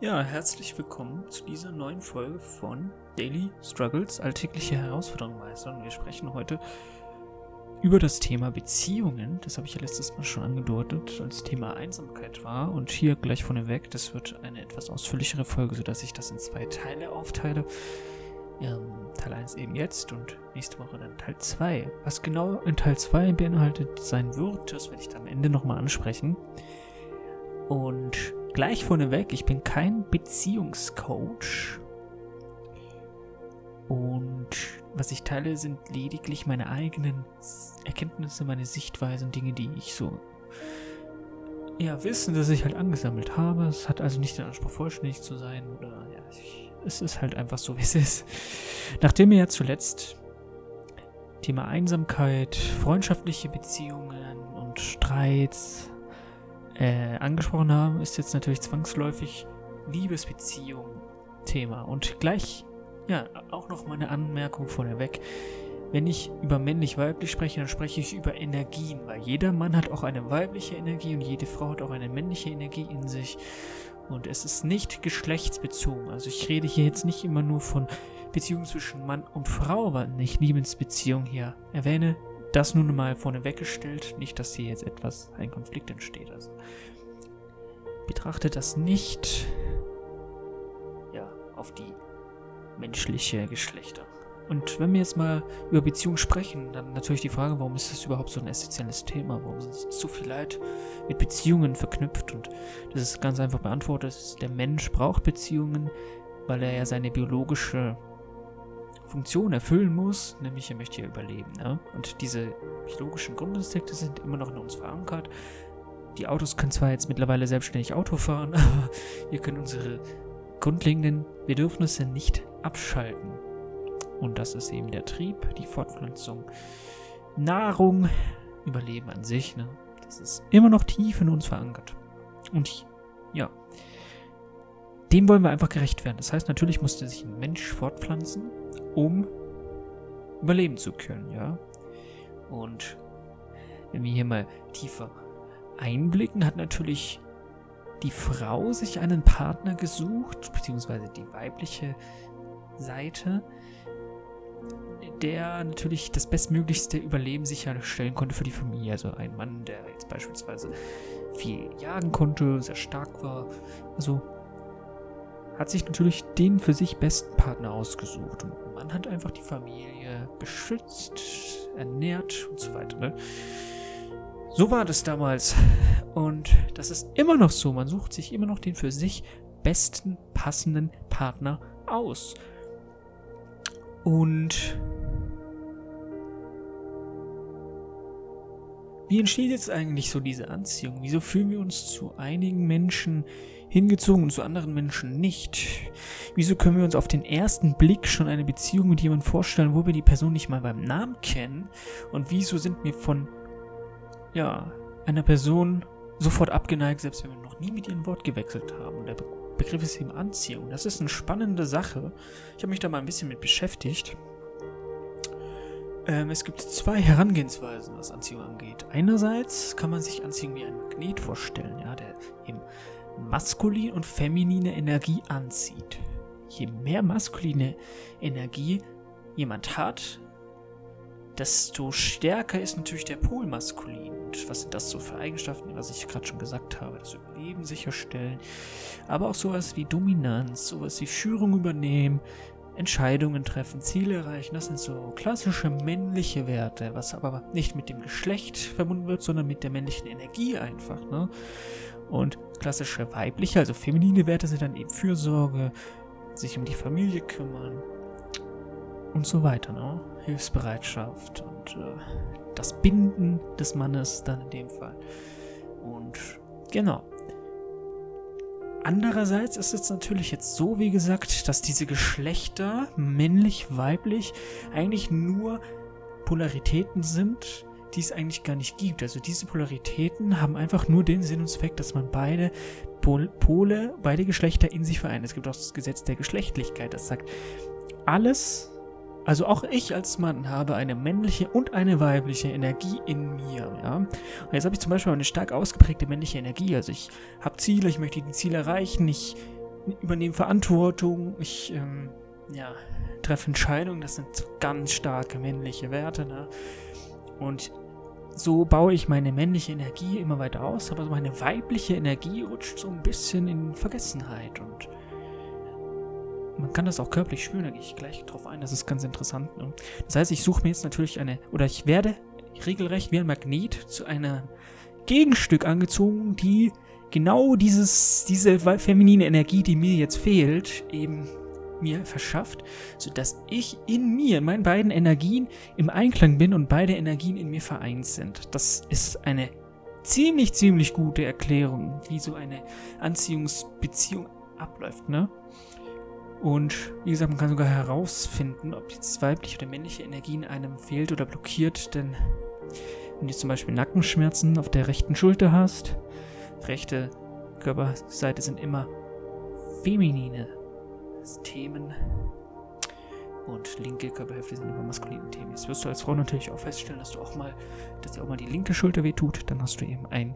Ja, herzlich willkommen zu dieser neuen Folge von Daily Struggles, alltägliche Herausforderungen meistern. Wir sprechen heute über das Thema Beziehungen. Das habe ich ja letztes Mal schon angedeutet, als Thema Einsamkeit war. Und hier gleich vorneweg, das wird eine etwas ausführlichere Folge, sodass ich das in zwei Teile aufteile. Ähm, Teil 1 eben jetzt und nächste Woche dann Teil 2. Was genau in Teil 2 beinhaltet sein wird, das werde ich dann am Ende nochmal ansprechen. Und gleich vorneweg, ich bin kein Beziehungscoach. Und was ich teile, sind lediglich meine eigenen Erkenntnisse, meine Sichtweisen, Dinge, die ich so ja, wissen, dass ich halt angesammelt habe. Es hat also nicht den Anspruch, vollständig zu sein. Oder ja, ich, es ist halt einfach so, wie es ist. Nachdem wir ja zuletzt Thema Einsamkeit, freundschaftliche Beziehungen und Streits äh, angesprochen haben, ist jetzt natürlich zwangsläufig Liebesbeziehung Thema. Und gleich, ja, auch noch mal eine Anmerkung vorneweg. Wenn ich über männlich-weiblich spreche, dann spreche ich über Energien, weil jeder Mann hat auch eine weibliche Energie und jede Frau hat auch eine männliche Energie in sich. Und es ist nicht geschlechtsbezogen. Also ich rede hier jetzt nicht immer nur von Beziehungen zwischen Mann und Frau, weil ich Liebesbeziehung hier erwähne das nun mal vorne weggestellt, nicht, dass hier jetzt etwas, ein Konflikt entsteht. Also betrachtet das nicht ja, auf die menschliche Geschlechter. Und wenn wir jetzt mal über Beziehungen sprechen, dann natürlich die Frage, warum ist das überhaupt so ein essentielles Thema? Warum ist so viel Leid mit Beziehungen verknüpft? Und das ist ganz einfach beantwortet. Der Mensch braucht Beziehungen, weil er ja seine biologische Funktion erfüllen muss, nämlich er möchte ja überleben. Ne? Und diese biologischen Grundinstinkte sind immer noch in uns verankert. Die Autos können zwar jetzt mittlerweile selbstständig Auto fahren, aber wir können unsere grundlegenden Bedürfnisse nicht abschalten. Und das ist eben der Trieb, die Fortpflanzung, Nahrung, Überleben an sich. Ne? Das ist immer noch tief in uns verankert. Und ja, dem wollen wir einfach gerecht werden. Das heißt, natürlich musste sich ein Mensch fortpflanzen, um überleben zu können, ja. Und wenn wir hier mal tiefer einblicken, hat natürlich die Frau sich einen Partner gesucht, beziehungsweise die weibliche Seite, der natürlich das bestmöglichste Überleben sicherstellen konnte für die Familie. Also ein Mann, der jetzt beispielsweise viel jagen konnte, sehr stark war. Also hat sich natürlich den für sich besten Partner ausgesucht. Und man hat einfach die Familie beschützt, ernährt und so weiter. Ne? So war das damals. Und das ist immer noch so. Man sucht sich immer noch den für sich besten passenden Partner aus. Und wie entsteht jetzt eigentlich so diese Anziehung? Wieso fühlen wir uns zu einigen Menschen hingezogen und zu anderen Menschen nicht? Wieso können wir uns auf den ersten Blick schon eine Beziehung mit jemandem vorstellen, wo wir die Person nicht mal beim Namen kennen? Und wieso sind wir von, ja, einer Person sofort abgeneigt, selbst wenn wir noch nie mit ihr ein Wort gewechselt haben? Und der Begriff ist eben Anziehung. Das ist eine spannende Sache. Ich habe mich da mal ein bisschen mit beschäftigt. Ähm, es gibt zwei Herangehensweisen, was Anziehung angeht. Einerseits kann man sich Anziehung wie ein Magnet vorstellen, ja, der eben maskuline und feminine Energie anzieht. Je mehr maskuline Energie jemand hat, desto stärker ist natürlich der Pol maskulin. Und was sind das so für Eigenschaften, was ich gerade schon gesagt habe? Das Überleben sicherstellen, aber auch sowas wie Dominanz, sowas wie Führung übernehmen, Entscheidungen treffen, Ziele erreichen. Das sind so klassische männliche Werte, was aber nicht mit dem Geschlecht verbunden wird, sondern mit der männlichen Energie einfach. Ne? Und klassische weibliche, also feminine Werte sind dann eben Fürsorge, sich um die Familie kümmern und so weiter. Ne? Hilfsbereitschaft und äh, das Binden des Mannes dann in dem Fall. Und genau. Andererseits ist es natürlich jetzt so, wie gesagt, dass diese Geschlechter, männlich, weiblich, eigentlich nur Polaritäten sind, die es eigentlich gar nicht gibt. Also diese Polaritäten haben einfach nur den Sinn und Zweck, dass man beide Pol Pole, beide Geschlechter in sich vereint. Es gibt auch das Gesetz der Geschlechtlichkeit, das sagt, alles, also auch ich als Mann habe eine männliche und eine weibliche Energie in mir, ja. Und jetzt habe ich zum Beispiel eine stark ausgeprägte männliche Energie. Also ich habe Ziele, ich möchte die Ziele erreichen, ich übernehme Verantwortung, ich ähm, ja, treffe Entscheidungen, das sind ganz starke männliche Werte. Ne? Und so baue ich meine männliche Energie immer weiter aus, aber meine weibliche Energie rutscht so ein bisschen in Vergessenheit und man kann das auch körperlich spüren, da gehe ich gleich drauf ein, das ist ganz interessant. Ne? Das heißt, ich suche mir jetzt natürlich eine, oder ich werde regelrecht wie ein Magnet zu einem Gegenstück angezogen, die genau dieses, diese feminine Energie, die mir jetzt fehlt, eben mir verschafft, sodass ich in mir, in meinen beiden Energien im Einklang bin und beide Energien in mir vereint sind. Das ist eine ziemlich, ziemlich gute Erklärung, wie so eine Anziehungsbeziehung abläuft, ne? Und wie gesagt, man kann sogar herausfinden, ob jetzt weibliche oder männliche Energie in einem fehlt oder blockiert, denn wenn du zum Beispiel Nackenschmerzen auf der rechten Schulter hast, rechte Körperseite sind immer feminine Themen. Und linke Körperhälfte sind immer maskuline Themen. Jetzt wirst du als Frau natürlich auch feststellen, dass du auch mal, dass dir auch mal die linke Schulter wehtut, dann hast du eben ein,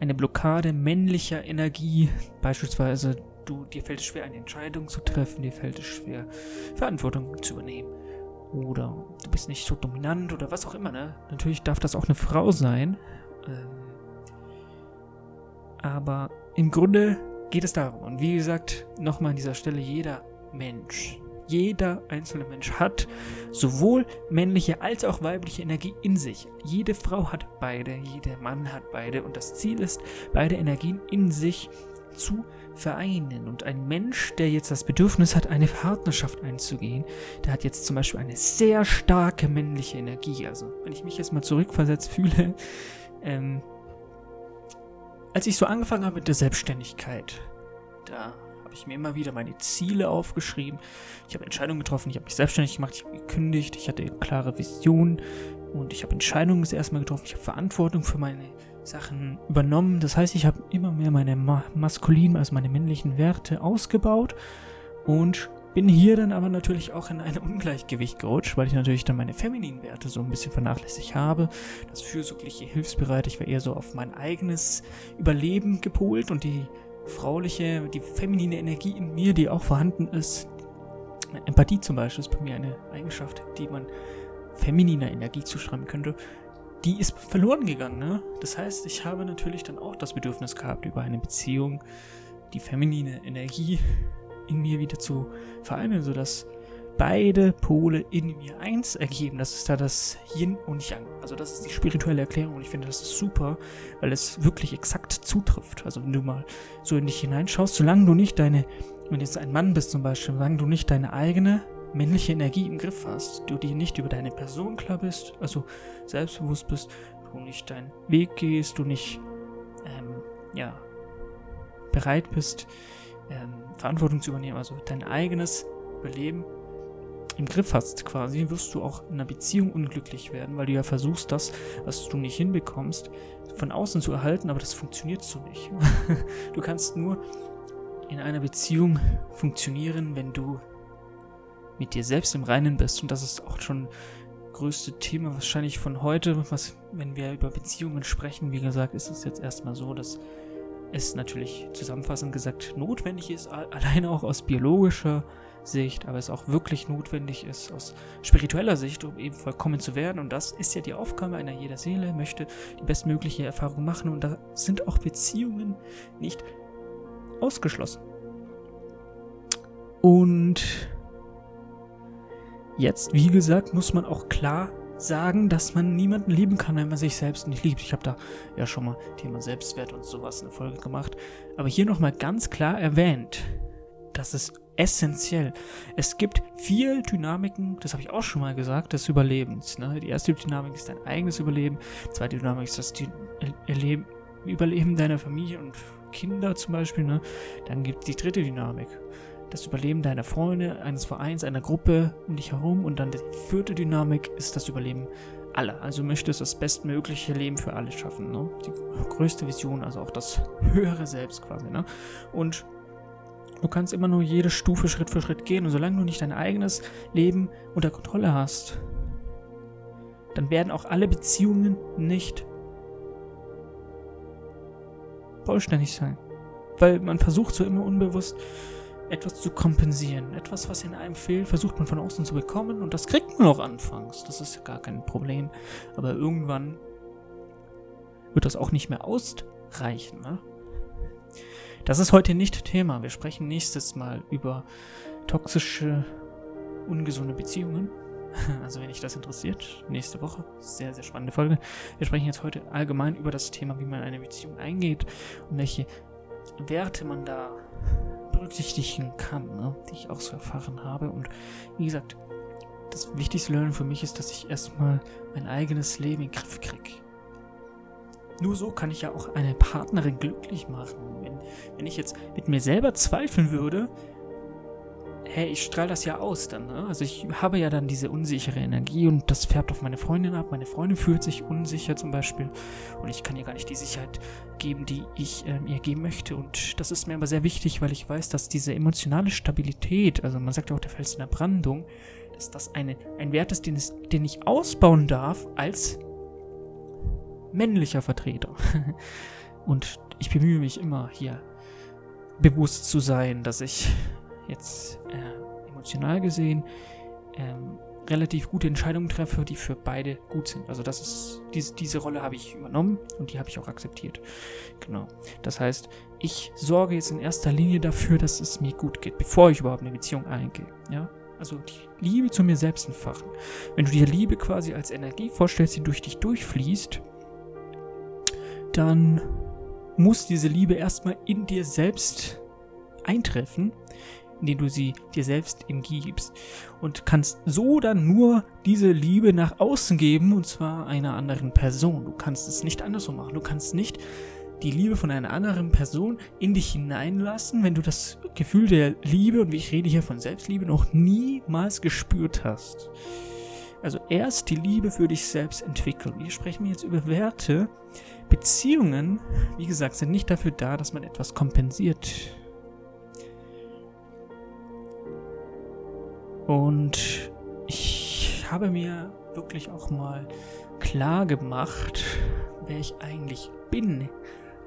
eine Blockade männlicher Energie, beispielsweise du, dir fällt es schwer, eine Entscheidung zu treffen, dir fällt es schwer, Verantwortung zu übernehmen. Oder du bist nicht so dominant oder was auch immer, ne? Natürlich darf das auch eine Frau sein. Ähm, aber im Grunde geht es darum. Und wie gesagt, nochmal an dieser Stelle, jeder Mensch, jeder einzelne Mensch hat sowohl männliche als auch weibliche Energie in sich. Jede Frau hat beide, jeder Mann hat beide. Und das Ziel ist, beide Energien in sich zu vereinen. Und ein Mensch, der jetzt das Bedürfnis hat, eine Partnerschaft einzugehen, der hat jetzt zum Beispiel eine sehr starke männliche Energie. Also, wenn ich mich jetzt mal zurückversetzt fühle, ähm, als ich so angefangen habe mit der Selbstständigkeit, da habe ich mir immer wieder meine Ziele aufgeschrieben. Ich habe Entscheidungen getroffen, ich habe mich selbstständig gemacht, ich habe gekündigt, ich hatte klare Vision und ich habe Entscheidungen das erste Mal getroffen, ich habe Verantwortung für meine Sachen übernommen. Das heißt, ich habe immer mehr meine ma maskulinen, also meine männlichen Werte ausgebaut und bin hier dann aber natürlich auch in ein Ungleichgewicht gerutscht, weil ich natürlich dann meine femininen Werte so ein bisschen vernachlässigt habe. Das fürsorgliche, hilfsbereit, ich war eher so auf mein eigenes Überleben gepolt und die frauliche, die feminine Energie in mir, die auch vorhanden ist. Empathie zum Beispiel ist bei mir eine Eigenschaft, die man femininer Energie zuschreiben könnte die ist verloren gegangen. Ne? Das heißt, ich habe natürlich dann auch das Bedürfnis gehabt, über eine Beziehung die feminine Energie in mir wieder zu vereinen, sodass beide Pole in mir eins ergeben. Das ist da das Yin und Yang. Also das ist die spirituelle Erklärung und ich finde, das ist super, weil es wirklich exakt zutrifft. Also wenn du mal so in dich hineinschaust, solange du nicht deine, wenn du jetzt ein Mann bist zum Beispiel, solange du nicht deine eigene männliche Energie im Griff hast, du dir nicht über deine Person klar bist, also selbstbewusst bist, du nicht deinen Weg gehst, du nicht, ähm, ja, bereit bist, ähm, Verantwortung zu übernehmen, also dein eigenes Überleben im Griff hast quasi, wirst du auch in einer Beziehung unglücklich werden, weil du ja versuchst, das, was du nicht hinbekommst, von außen zu erhalten, aber das funktioniert so nicht. du kannst nur in einer Beziehung funktionieren, wenn du mit dir selbst im Reinen bist. Und das ist auch schon größte Thema wahrscheinlich von heute, was, wenn wir über Beziehungen sprechen, wie gesagt, ist es jetzt erstmal so, dass es natürlich zusammenfassend gesagt notwendig ist, alleine auch aus biologischer Sicht, aber es auch wirklich notwendig ist aus spiritueller Sicht, um eben vollkommen zu werden. Und das ist ja die Aufgabe einer jeder Seele, möchte die bestmögliche Erfahrung machen. Und da sind auch Beziehungen nicht ausgeschlossen. Und Jetzt, wie gesagt, muss man auch klar sagen, dass man niemanden lieben kann, wenn man sich selbst nicht liebt. Ich habe da ja schon mal Thema Selbstwert und sowas eine Folge gemacht. Aber hier nochmal ganz klar erwähnt, das ist essentiell. Es gibt vier Dynamiken, das habe ich auch schon mal gesagt, des Überlebens. Ne? Die erste Dynamik ist dein eigenes Überleben, die zweite Dynamik ist das Erleben, Überleben deiner Familie und Kinder zum Beispiel. Ne? Dann gibt es die dritte Dynamik das Überleben deiner Freunde, eines Vereins, einer Gruppe um dich herum und dann die vierte Dynamik ist das Überleben aller. Also möchtest das bestmögliche Leben für alle schaffen. Ne? Die größte Vision, also auch das höhere Selbst quasi. Ne? Und du kannst immer nur jede Stufe Schritt für Schritt gehen und solange du nicht dein eigenes Leben unter Kontrolle hast, dann werden auch alle Beziehungen nicht vollständig sein weil man versucht so immer unbewusst etwas zu kompensieren. Etwas, was in einem fehlt, versucht man von außen zu bekommen und das kriegt man auch anfangs. Das ist gar kein Problem. Aber irgendwann wird das auch nicht mehr ausreichen. Ne? Das ist heute nicht Thema. Wir sprechen nächstes Mal über toxische, ungesunde Beziehungen. Also wenn dich das interessiert, nächste Woche, sehr, sehr spannende Folge. Wir sprechen jetzt heute allgemein über das Thema, wie man eine Beziehung eingeht und welche Werte man da berücksichtigen kann, ne? die ich auch so erfahren habe. Und wie gesagt, das wichtigste Learning für mich ist, dass ich erstmal mein eigenes Leben in den Griff kriege. Nur so kann ich ja auch eine Partnerin glücklich machen. Wenn, wenn ich jetzt mit mir selber zweifeln würde, hey, ich strahle das ja aus dann. Ne? Also ich habe ja dann diese unsichere Energie und das färbt auf meine Freundin ab. Meine Freundin fühlt sich unsicher zum Beispiel und ich kann ihr gar nicht die Sicherheit geben, die ich ähm, ihr geben möchte. Und das ist mir aber sehr wichtig, weil ich weiß, dass diese emotionale Stabilität, also man sagt ja auch der Fels in der Brandung, dass das eine, ein Wert ist, den, es, den ich ausbauen darf als männlicher Vertreter. und ich bemühe mich immer hier bewusst zu sein, dass ich jetzt äh, emotional gesehen ähm, relativ gute Entscheidungen treffe, die für beide gut sind. Also das ist diese, diese Rolle habe ich übernommen und die habe ich auch akzeptiert. Genau. Das heißt, ich sorge jetzt in erster Linie dafür, dass es mir gut geht, bevor ich überhaupt eine Beziehung eingehe. Ja. Also die Liebe zu mir selbst entfachen. Wenn du dir Liebe quasi als Energie vorstellst, die durch dich durchfließt, dann muss diese Liebe erstmal in dir selbst eintreffen, indem du sie dir selbst ihm gibst und kannst so dann nur diese Liebe nach außen geben und zwar einer anderen Person. Du kannst es nicht andersrum machen. Du kannst nicht die Liebe von einer anderen Person in dich hineinlassen, wenn du das Gefühl der Liebe, und wie ich rede hier von Selbstliebe, noch niemals gespürt hast. Also erst die Liebe für dich selbst entwickeln. Wir sprechen jetzt über Werte. Beziehungen, wie gesagt, sind nicht dafür da, dass man etwas kompensiert. Und ich habe mir wirklich auch mal klar gemacht, wer ich eigentlich bin,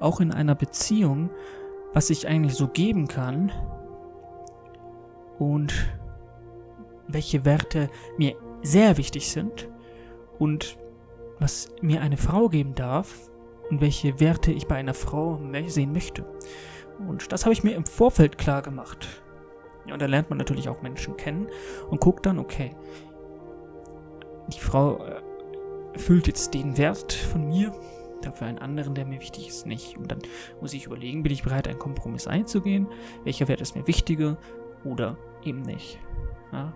auch in einer Beziehung, was ich eigentlich so geben kann und welche Werte mir sehr wichtig sind und was mir eine Frau geben darf und welche Werte ich bei einer Frau sehen möchte. Und das habe ich mir im Vorfeld klar gemacht. Und da lernt man natürlich auch Menschen kennen und guckt dann, okay, die Frau äh, erfüllt jetzt den Wert von mir, dafür einen anderen, der mir wichtig ist, nicht. Und dann muss ich überlegen, bin ich bereit, einen Kompromiss einzugehen? Welcher Wert ist mir wichtiger oder eben nicht? Ja?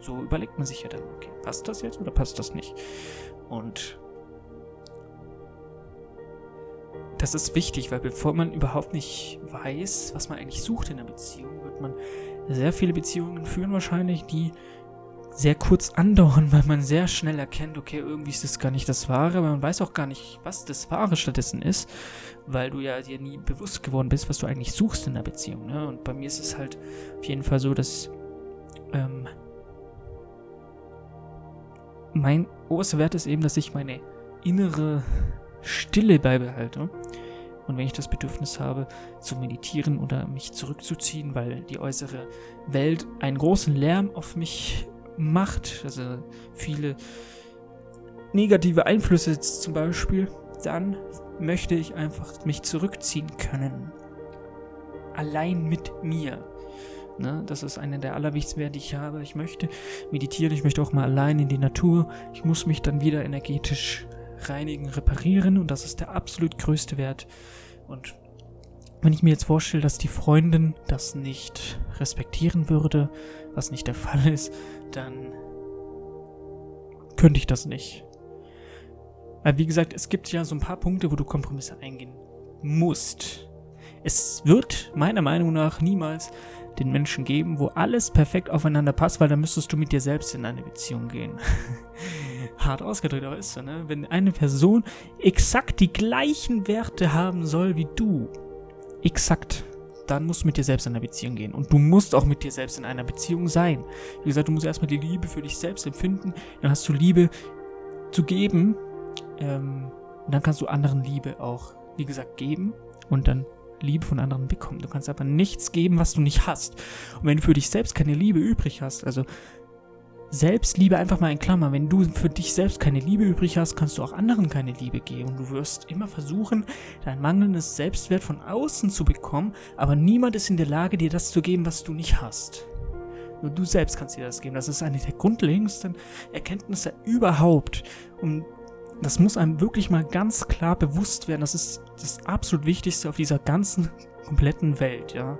So überlegt man sich ja dann, okay, passt das jetzt oder passt das nicht? Und das ist wichtig, weil bevor man überhaupt nicht weiß, was man eigentlich sucht in einer Beziehung, wird man sehr viele Beziehungen führen wahrscheinlich, die sehr kurz andauern, weil man sehr schnell erkennt, okay, irgendwie ist das gar nicht das Wahre, aber man weiß auch gar nicht, was das Wahre stattdessen ist, weil du ja dir nie bewusst geworden bist, was du eigentlich suchst in der Beziehung. Ne? Und bei mir ist es halt auf jeden Fall so, dass ähm, mein oberster Wert ist eben, dass ich meine innere Stille beibehalte und wenn ich das Bedürfnis habe, zu meditieren oder mich zurückzuziehen, weil die äußere Welt einen großen Lärm auf mich macht, also viele negative Einflüsse zum Beispiel, dann möchte ich einfach mich zurückziehen können. Allein mit mir. Ne, das ist eine der allerwichtigsten die ich habe. Ich möchte meditieren, ich möchte auch mal allein in die Natur. Ich muss mich dann wieder energetisch reinigen, reparieren und das ist der absolut größte Wert. Und wenn ich mir jetzt vorstelle, dass die Freundin das nicht respektieren würde, was nicht der Fall ist, dann könnte ich das nicht. Weil wie gesagt, es gibt ja so ein paar Punkte, wo du Kompromisse eingehen musst. Es wird meiner Meinung nach niemals den Menschen geben, wo alles perfekt aufeinander passt, weil dann müsstest du mit dir selbst in eine Beziehung gehen. Hart ausgedrückt, aber ist so, ne? Wenn eine Person exakt die gleichen Werte haben soll wie du, exakt, dann musst du mit dir selbst in eine Beziehung gehen. Und du musst auch mit dir selbst in einer Beziehung sein. Wie gesagt, du musst erstmal die Liebe für dich selbst empfinden, dann hast du Liebe zu geben, ähm, und dann kannst du anderen Liebe auch, wie gesagt, geben und dann Liebe von anderen bekommen. Du kannst aber nichts geben, was du nicht hast. Und wenn du für dich selbst keine Liebe übrig hast, also Selbstliebe einfach mal in Klammer. Wenn du für dich selbst keine Liebe übrig hast, kannst du auch anderen keine Liebe geben. Du wirst immer versuchen, dein mangelndes Selbstwert von außen zu bekommen, aber niemand ist in der Lage, dir das zu geben, was du nicht hast. Nur du selbst kannst dir das geben. Das ist eine der grundlegendsten Erkenntnisse überhaupt. Und das muss einem wirklich mal ganz klar bewusst werden. Das ist das absolut Wichtigste auf dieser ganzen kompletten Welt, ja.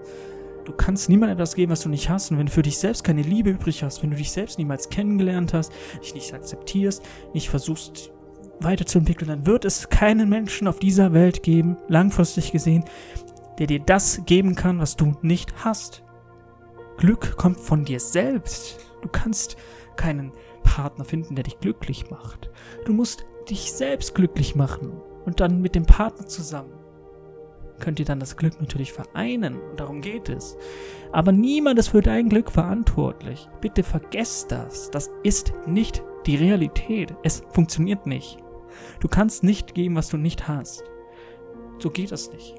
Du kannst niemandem etwas geben, was du nicht hast. Und wenn du für dich selbst keine Liebe übrig hast, wenn du dich selbst niemals kennengelernt hast, dich nicht akzeptierst, nicht versuchst weiterzuentwickeln, dann wird es keinen Menschen auf dieser Welt geben, langfristig gesehen, der dir das geben kann, was du nicht hast. Glück kommt von dir selbst. Du kannst keinen Partner finden, der dich glücklich macht. Du musst dich selbst glücklich machen und dann mit dem Partner zusammen könnt ihr dann das Glück natürlich vereinen. Und darum geht es. Aber niemand ist für dein Glück verantwortlich. Bitte vergesst das. Das ist nicht die Realität. Es funktioniert nicht. Du kannst nicht geben, was du nicht hast. So geht das nicht.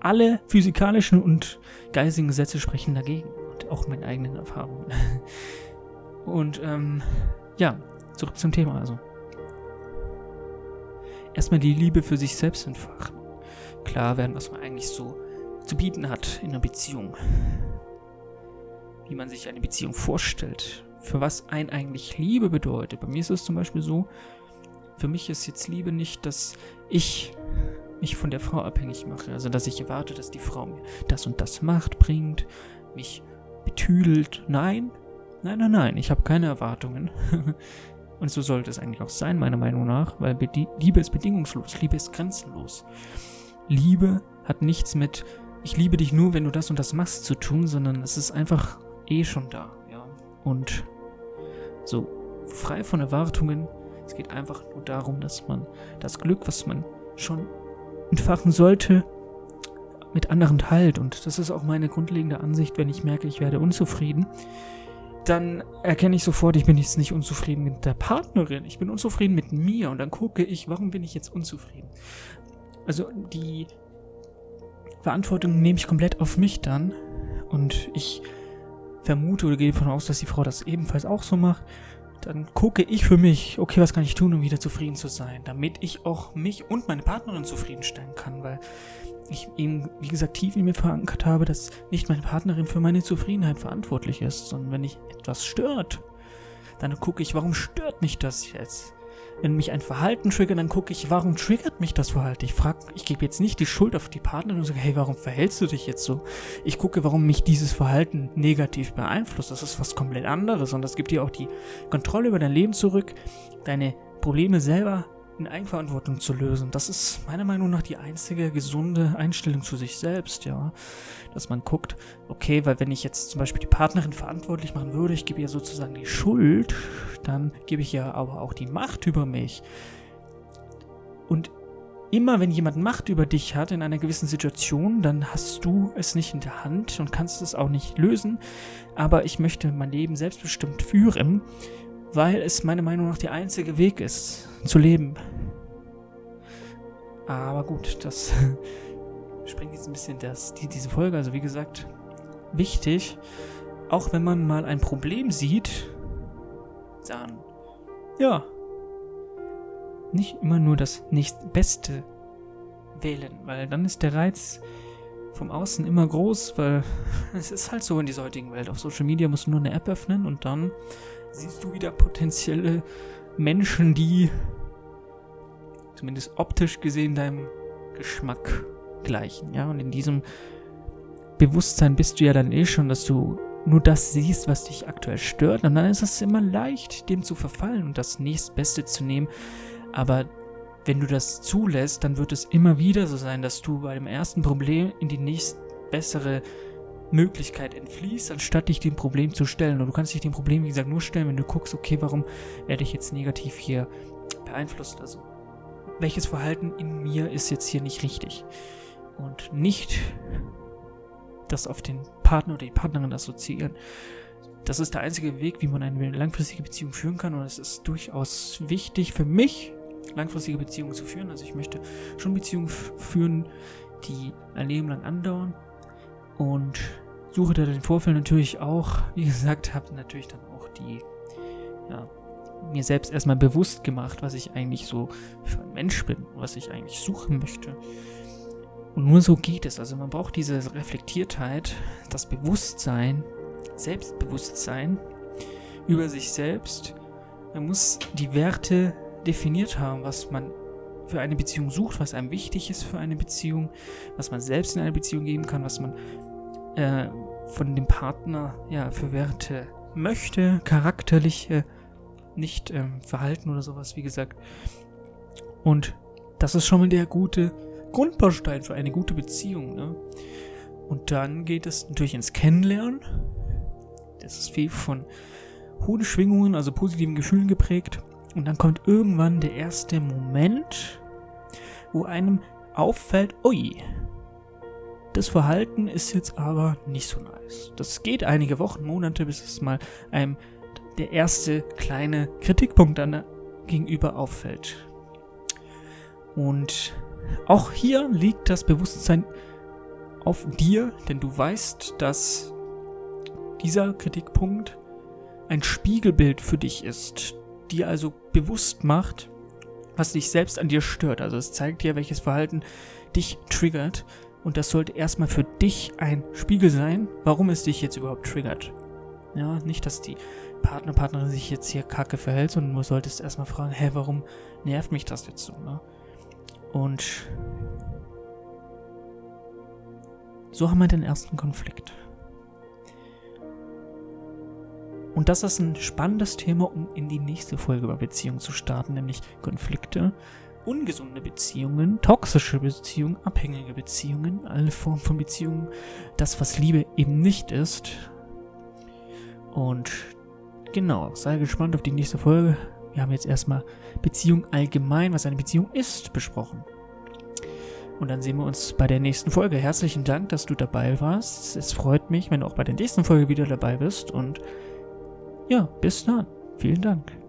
Alle physikalischen und geistigen Gesetze sprechen dagegen. Und auch meine eigenen Erfahrungen. Und ähm, ja, zurück zum Thema also. Erstmal die Liebe für sich selbst entfachen klar werden, was man eigentlich so zu bieten hat in einer Beziehung. Wie man sich eine Beziehung vorstellt. Für was ein eigentlich Liebe bedeutet. Bei mir ist es zum Beispiel so, für mich ist jetzt Liebe nicht, dass ich mich von der Frau abhängig mache. Also, dass ich erwarte, dass die Frau mir das und das macht, bringt, mich betüdelt. Nein, nein, nein, nein. Ich habe keine Erwartungen. und so sollte es eigentlich auch sein, meiner Meinung nach, weil Liebe ist bedingungslos, Liebe ist grenzenlos. Liebe hat nichts mit, ich liebe dich nur, wenn du das und das machst, zu tun, sondern es ist einfach eh schon da, ja. Und so frei von Erwartungen. Es geht einfach nur darum, dass man das Glück, was man schon entfachen sollte, mit anderen teilt. Und das ist auch meine grundlegende Ansicht, wenn ich merke, ich werde unzufrieden. Dann erkenne ich sofort, ich bin jetzt nicht unzufrieden mit der Partnerin, ich bin unzufrieden mit mir und dann gucke ich, warum bin ich jetzt unzufrieden? also die Verantwortung nehme ich komplett auf mich dann. Und ich vermute oder gehe davon aus, dass die Frau das ebenfalls auch so macht. Dann gucke ich für mich, okay, was kann ich tun, um wieder zufrieden zu sein, damit ich auch mich und meine Partnerin zufriedenstellen kann, weil ich eben, wie gesagt, tief in mir verankert habe, dass nicht meine Partnerin für meine Zufriedenheit verantwortlich ist, sondern wenn mich etwas stört, dann gucke ich, warum stört mich das jetzt? Wenn mich ein Verhalten triggert, dann gucke ich, warum triggert mich das Verhalten? Ich frage, ich gebe jetzt nicht die Schuld auf die Partnerin und sage, hey, warum verhältst du dich jetzt so? Ich gucke, warum mich dieses Verhalten negativ beeinflusst. Das ist was komplett anderes und das gibt dir auch die Kontrolle über dein Leben zurück, deine Probleme selber in Eigenverantwortung zu lösen. Das ist meiner Meinung nach die einzige gesunde Einstellung zu sich selbst, ja. Dass man guckt, okay, weil wenn ich jetzt zum Beispiel die Partnerin verantwortlich machen würde, ich gebe ihr sozusagen die Schuld, dann gebe ich ihr aber auch die Macht über mich. Und immer wenn jemand Macht über dich hat in einer gewissen Situation, dann hast du es nicht in der Hand und kannst es auch nicht lösen. Aber ich möchte mein Leben selbstbestimmt führen, weil es meiner Meinung nach der einzige Weg ist, zu leben. Aber gut, das springt jetzt ein bisschen das, die, diese Folge. Also wie gesagt, wichtig, auch wenn man mal ein Problem sieht, dann, ja, nicht immer nur das nächstbeste wählen, weil dann ist der Reiz vom Außen immer groß, weil es ist halt so in dieser heutigen Welt. Auf Social Media musst du nur eine App öffnen und dann siehst du wieder potenzielle Menschen, die zumindest optisch gesehen deinem Geschmack gleichen. Ja, und in diesem Bewusstsein bist du ja dann eh schon, dass du nur das siehst, was dich aktuell stört. Und dann ist es immer leicht, dem zu verfallen und das nächstbeste zu nehmen. Aber wenn du das zulässt, dann wird es immer wieder so sein, dass du bei dem ersten Problem in die nächstbessere Möglichkeit entfließt, anstatt dich dem Problem zu stellen. Und du kannst dich dem Problem, wie gesagt, nur stellen, wenn du guckst, okay, warum werde ich jetzt negativ hier beeinflusst? Also, welches Verhalten in mir ist jetzt hier nicht richtig? Und nicht das auf den Partner oder die Partnerin assoziieren. Das ist der einzige Weg, wie man eine langfristige Beziehung führen kann. Und es ist durchaus wichtig für mich, langfristige Beziehungen zu führen. Also ich möchte schon Beziehungen führen, die ein Leben lang andauern. Und suche da den Vorfall natürlich auch, wie gesagt, habe natürlich dann auch die, ja, mir selbst erstmal bewusst gemacht, was ich eigentlich so für ein Mensch bin, was ich eigentlich suchen möchte. Und nur so geht es. Also man braucht diese Reflektiertheit, das Bewusstsein, Selbstbewusstsein über sich selbst. Man muss die Werte definiert haben, was man für eine Beziehung sucht, was einem wichtig ist für eine Beziehung, was man selbst in eine Beziehung geben kann, was man äh, von dem Partner ja für Werte möchte, charakterliche, nicht ähm, Verhalten oder sowas, wie gesagt. Und das ist schon mal der gute Grundbaustein für eine gute Beziehung. Ne? Und dann geht es natürlich ins Kennenlernen. Das ist viel von hohen Schwingungen, also positiven Gefühlen geprägt. Und dann kommt irgendwann der erste Moment, wo einem auffällt, ui, das Verhalten ist jetzt aber nicht so nice. Das geht einige Wochen, Monate, bis es mal einem der erste kleine Kritikpunkt dann gegenüber auffällt. Und auch hier liegt das Bewusstsein auf dir, denn du weißt, dass dieser Kritikpunkt ein Spiegelbild für dich ist, dir also bewusst macht, was dich selbst an dir stört. Also es zeigt dir, welches Verhalten dich triggert und das sollte erstmal für dich ein Spiegel sein, warum es dich jetzt überhaupt triggert. Ja, nicht, dass die Partner, Partnerin sich jetzt hier kacke verhält, sondern du solltest erstmal fragen, hä, warum nervt mich das jetzt so, ne? Und so haben wir den ersten Konflikt. Und das ist ein spannendes Thema, um in die nächste Folge über Beziehungen zu starten, nämlich Konflikte, ungesunde Beziehungen, toxische Beziehungen, abhängige Beziehungen, alle Formen von Beziehungen, das, was Liebe eben nicht ist. Und genau, sei gespannt auf die nächste Folge. Wir haben jetzt erstmal Beziehung allgemein, was eine Beziehung ist, besprochen. Und dann sehen wir uns bei der nächsten Folge. Herzlichen Dank, dass du dabei warst. Es freut mich, wenn du auch bei der nächsten Folge wieder dabei bist. Und ja, bis dann. Vielen Dank.